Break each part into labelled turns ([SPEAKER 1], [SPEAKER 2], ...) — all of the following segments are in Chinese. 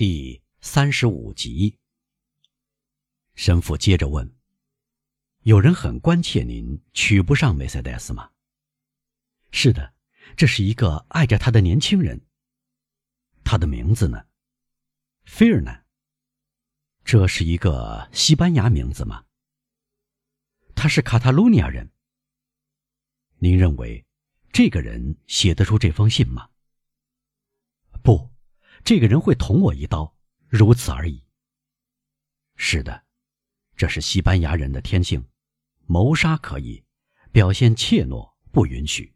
[SPEAKER 1] 第三十五集，神父接着问：“有人很关切您娶不上梅赛德斯吗？”“是的，这是一个爱着他的年轻人。他的名字呢？菲尔呢。这是一个西班牙名字吗？他是卡塔卢尼亚人。您认为这个人写得出这封信吗？”“不。”这个人会捅我一刀，如此而已。是的，这是西班牙人的天性，谋杀可以，表现怯懦不允许。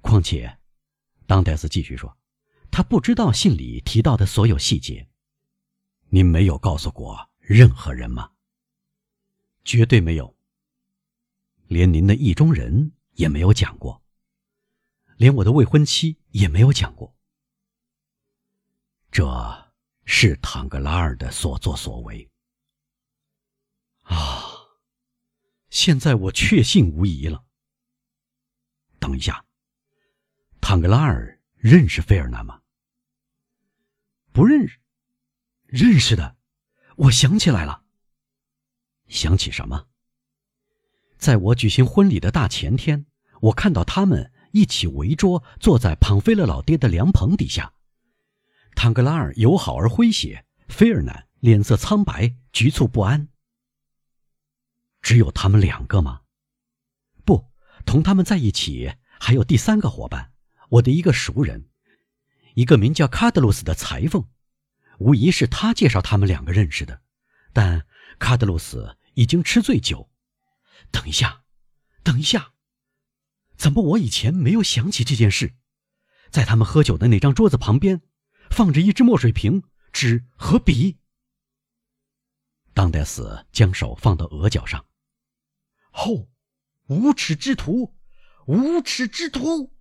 [SPEAKER 1] 况且，当戴斯继续说，他不知道信里提到的所有细节。您没有告诉过任何人吗？绝对没有。连您的意中人也没有讲过，连我的未婚妻也没有讲过。这是唐格拉尔的所作所为啊！现在我确信无疑了。等一下，唐格拉尔认识费尔南吗？不认识。认识的，我想起来了。想起什么？在我举行婚礼的大前天，我看到他们一起围桌坐在庞菲勒老爹的凉棚底下。坦格拉尔友好而诙谐，菲尔南脸色苍白，局促不安。只有他们两个吗？不，同他们在一起还有第三个伙伴，我的一个熟人，一个名叫卡德鲁斯的裁缝，无疑是他介绍他们两个认识的。但卡德鲁斯已经吃醉酒。等一下，等一下，怎么我以前没有想起这件事？在他们喝酒的那张桌子旁边。放着一支墨水瓶、纸和笔。当戴斯将手放到额角上。吼！无耻之徒！无耻之徒！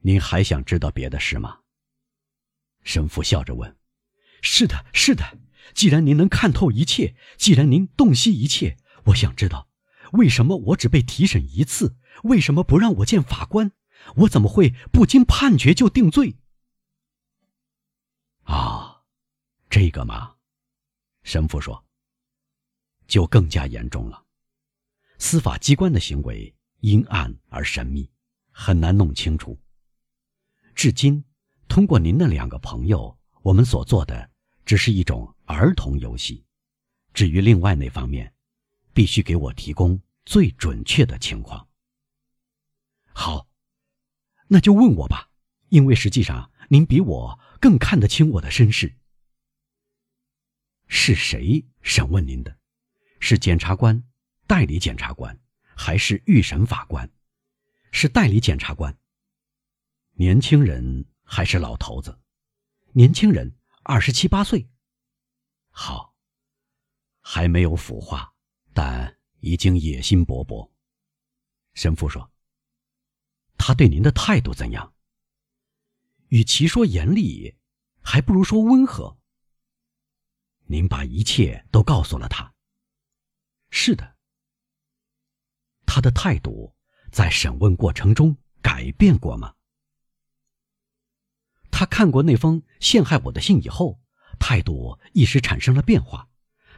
[SPEAKER 1] 您还想知道别的事吗？神父笑着问。是的，是的。既然您能看透一切，既然您洞悉一切，我想知道，为什么我只被提审一次？为什么不让我见法官？我怎么会不经判决就定罪？啊，这个嘛，神父说，就更加严重了。司法机关的行为阴暗而神秘，很难弄清楚。至今，通过您的两个朋友，我们所做的只是一种儿童游戏。至于另外那方面，必须给我提供最准确的情况。好。那就问我吧，因为实际上您比我更看得清我的身世。是谁审问您的？是检察官、代理检察官，还是预审法官？是代理检察官。年轻人还是老头子？年轻人，二十七八岁。好，还没有腐化，但已经野心勃勃。神父说。他对您的态度怎样？与其说严厉，还不如说温和。您把一切都告诉了他。是的。他的态度在审问过程中改变过吗？他看过那封陷害我的信以后，态度一时产生了变化。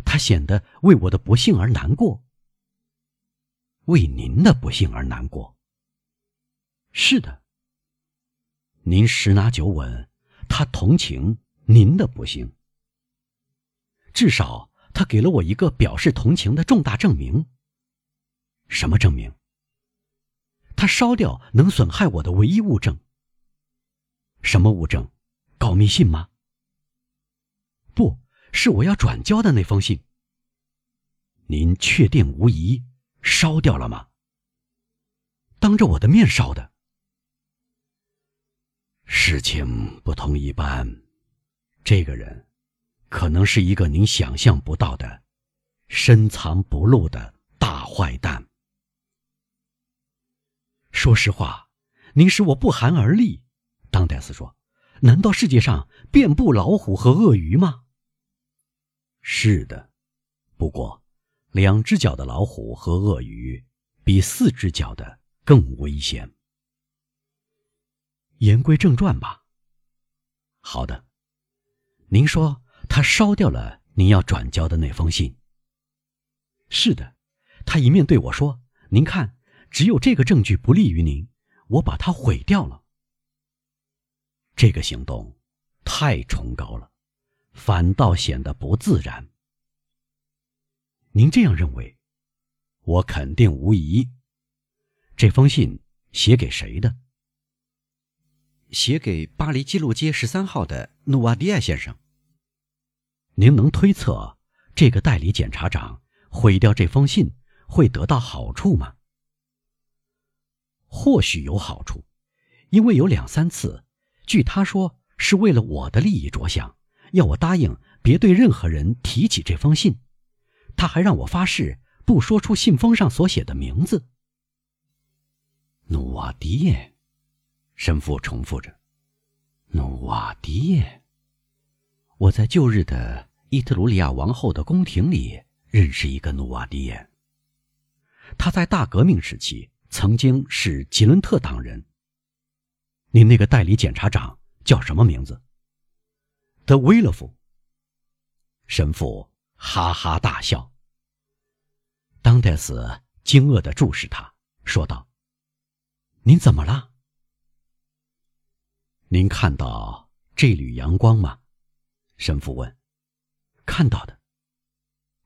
[SPEAKER 1] 他显得为我的不幸而难过，为您的不幸而难过。是的。您十拿九稳，他同情您的不幸。至少他给了我一个表示同情的重大证明。什么证明？他烧掉能损害我的唯一物证。什么物证？告密信吗？不是我要转交的那封信。您确定无疑烧掉了吗？当着我的面烧的。事情不同一般，这个人可能是一个您想象不到的、深藏不露的大坏蛋。说实话，您使我不寒而栗。当戴斯说：“难道世界上遍布老虎和鳄鱼吗？”是的，不过两只脚的老虎和鳄鱼比四只脚的更危险。言归正传吧，好的。您说他烧掉了您要转交的那封信。是的，他一面对我说：“您看，只有这个证据不利于您，我把它毁掉了。”这个行动太崇高了，反倒显得不自然。您这样认为？我肯定无疑。这封信写给谁的？
[SPEAKER 2] 写给巴黎基路街十三号的努瓦迪埃先生。
[SPEAKER 1] 您能推测这个代理检察长毁掉这封信会得到好处吗？或许有好处，因为有两三次，据他说是为了我的利益着想，要我答应别对任何人提起这封信。他还让我发誓。不说出信封上所写的名字。努瓦迪耶，神父重复着：“努瓦迪耶。”我在旧日的伊特鲁里亚王后的宫廷里认识一个努瓦迪耶。他在大革命时期曾经是吉伦特党人。您那个代理检察长叫什么名字？德威勒夫。神父哈哈大笑。当戴斯惊愕地注视他，说道：“您怎么了？您看到这缕阳光吗？”神父问。“看到的。”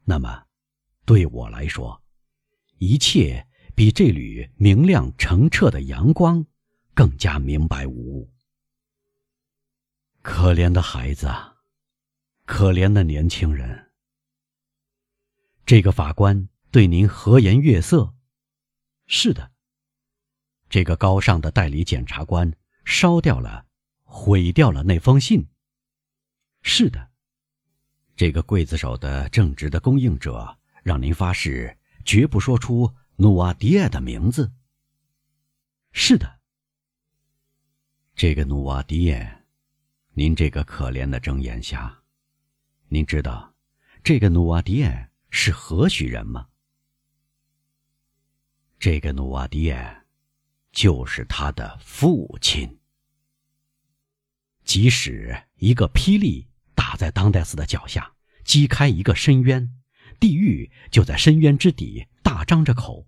[SPEAKER 1] 那么，对我来说，一切比这缕明亮澄澈的阳光更加明白无误。可怜的孩子，可怜的年轻人。这个法官。对您和颜悦色，是的。这个高尚的代理检察官烧掉了、毁掉了那封信。是的。这个刽子手的正直的供应者让您发誓绝不说出努瓦迪埃的名字。是的。这个努瓦迪埃，您这个可怜的睁眼瞎，您知道这个努瓦迪埃是何许人吗？这个努瓦迪耶，就是他的父亲。即使一个霹雳打在当代斯的脚下，击开一个深渊，地狱就在深渊之底大张着口，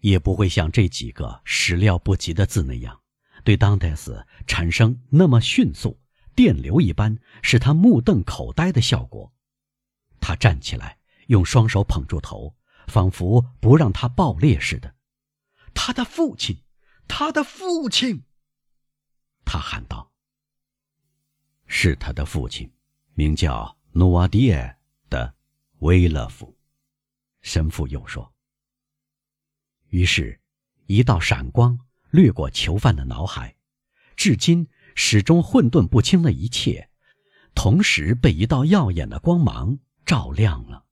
[SPEAKER 1] 也不会像这几个始料不及的字那样，对当代斯产生那么迅速、电流一般，使他目瞪口呆的效果。他站起来，用双手捧住头。仿佛不让他爆裂似的，他的父亲，他的父亲，他喊道：“是他的父亲，名叫努瓦迪耶的威勒夫。”神父又说。于是，一道闪光掠过囚犯的脑海，至今始终混沌不清的一切，同时被一道耀眼的光芒照亮了。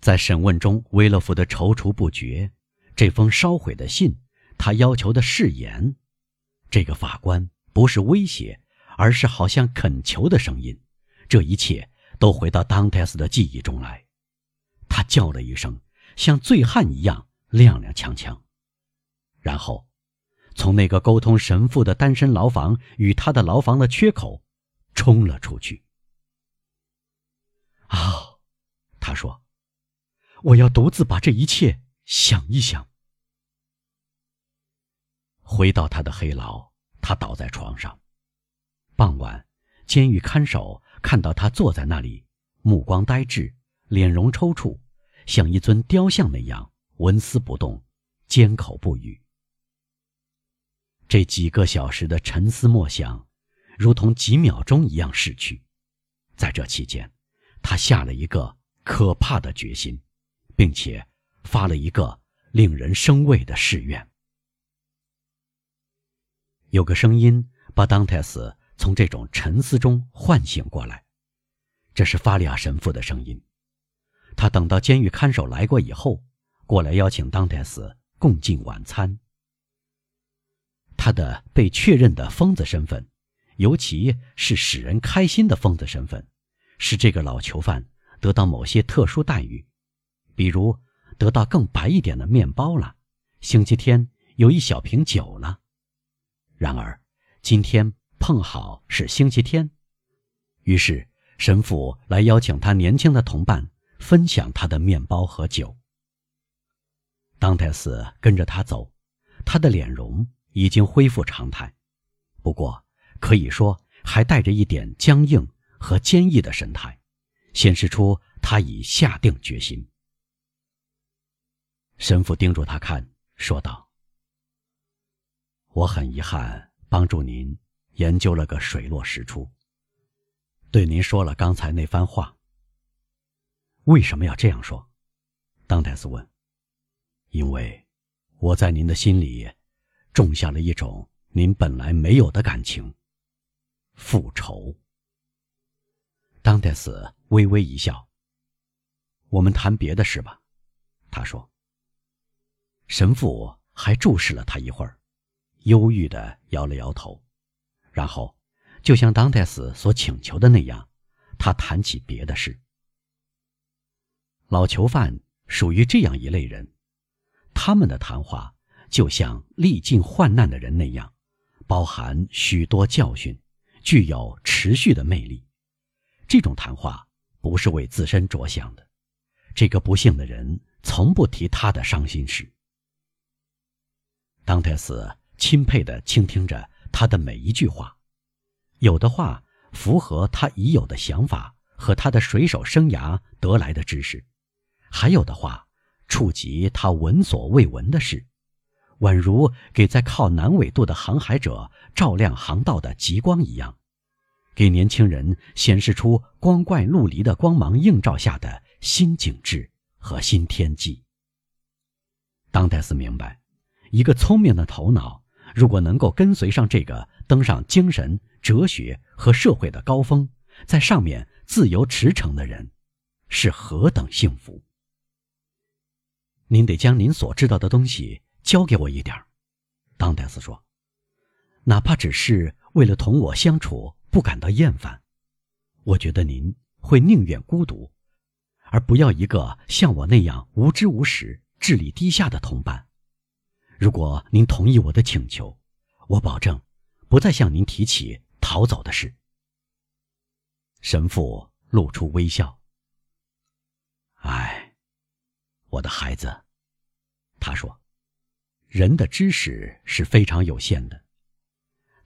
[SPEAKER 1] 在审问中，威勒夫的踌躇不决。这封烧毁的信，他要求的誓言，这个法官不是威胁，而是好像恳求的声音。这一切都回到当泰斯的记忆中来。他叫了一声，像醉汉一样踉踉跄跄，然后，从那个沟通神父的单身牢房与他的牢房的缺口，冲了出去。啊，他说。我要独自把这一切想一想。回到他的黑牢，他倒在床上。傍晚，监狱看守看到他坐在那里，目光呆滞，脸容抽搐，像一尊雕像那样纹丝不动，缄口不语。这几个小时的沉思默想，如同几秒钟一样逝去。在这期间，他下了一个可怕的决心。并且发了一个令人生畏的誓愿。有个声音把当泰斯从这种沉思中唤醒过来，这是法利亚神父的声音。他等到监狱看守来过以后，过来邀请当泰斯共进晚餐。他的被确认的疯子身份，尤其是使人开心的疯子身份，使这个老囚犯得到某些特殊待遇。比如得到更白一点的面包了，星期天有一小瓶酒了。然而，今天碰好是星期天，于是神父来邀请他年轻的同伴分享他的面包和酒。当泰斯跟着他走，他的脸容已经恢复常态，不过可以说还带着一点僵硬和坚毅的神态，显示出他已下定决心。神父盯住他看，说道：“我很遗憾帮助您。”研究了个水落石出。对您说了刚才那番话。为什么要这样说？当泰斯问。因为我在您的心里种下了一种您本来没有的感情——复仇。当泰斯微微一笑。我们谈别的事吧，他说。神父还注视了他一会儿，忧郁的摇了摇头。然后，就像当泰斯所请求的那样，他谈起别的事。老囚犯属于这样一类人，他们的谈话就像历尽患难的人那样，包含许多教训，具有持续的魅力。这种谈话不是为自身着想的。这个不幸的人从不提他的伤心事。当泰斯钦佩地倾听着。他的每一句话，有的话符合他已有的想法和他的水手生涯得来的知识，还有的话触及他闻所未闻的事，宛如给在靠南纬度的航海者照亮航道的极光一样，给年轻人显示出光怪陆离的光芒映照下的新景致和新天际。当戴斯明白，一个聪明的头脑。如果能够跟随上这个登上精神、哲学和社会的高峰，在上面自由驰骋的人，是何等幸福！您得将您所知道的东西教给我一点当戴斯说，哪怕只是为了同我相处不感到厌烦。我觉得您会宁愿孤独，而不要一个像我那样无知无识、智力低下的同伴。如果您同意我的请求，我保证不再向您提起逃走的事。神父露出微笑。唉，我的孩子，他说：“人的知识是非常有限的。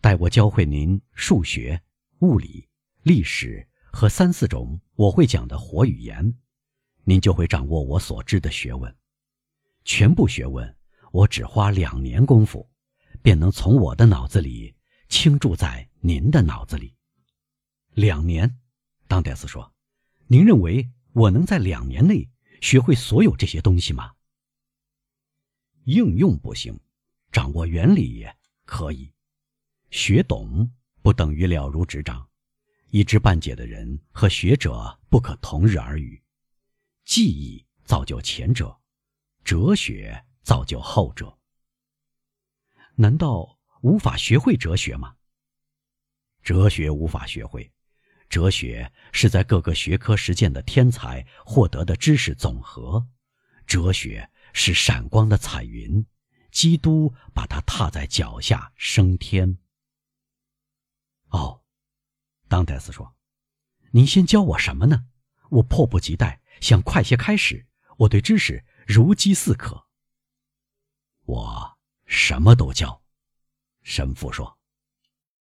[SPEAKER 1] 待我教会您数学、物理、历史和三四种我会讲的活语言，您就会掌握我所知的学问，全部学问。”我只花两年功夫，便能从我的脑子里倾注在您的脑子里。两年，当戴斯说：“您认为我能在两年内学会所有这些东西吗？”应用不行，掌握原理可以。学懂不等于了如指掌，一知半解的人和学者不可同日而语。记忆造就前者，哲学。造就后者，难道无法学会哲学吗？哲学无法学会，哲学是在各个学科实践的天才获得的知识总和，哲学是闪光的彩云，基督把它踏在脚下升天。哦，当戴斯说：“您先教我什么呢？我迫不及待，想快些开始。我对知识如饥似渴。”我什么都教，神父说。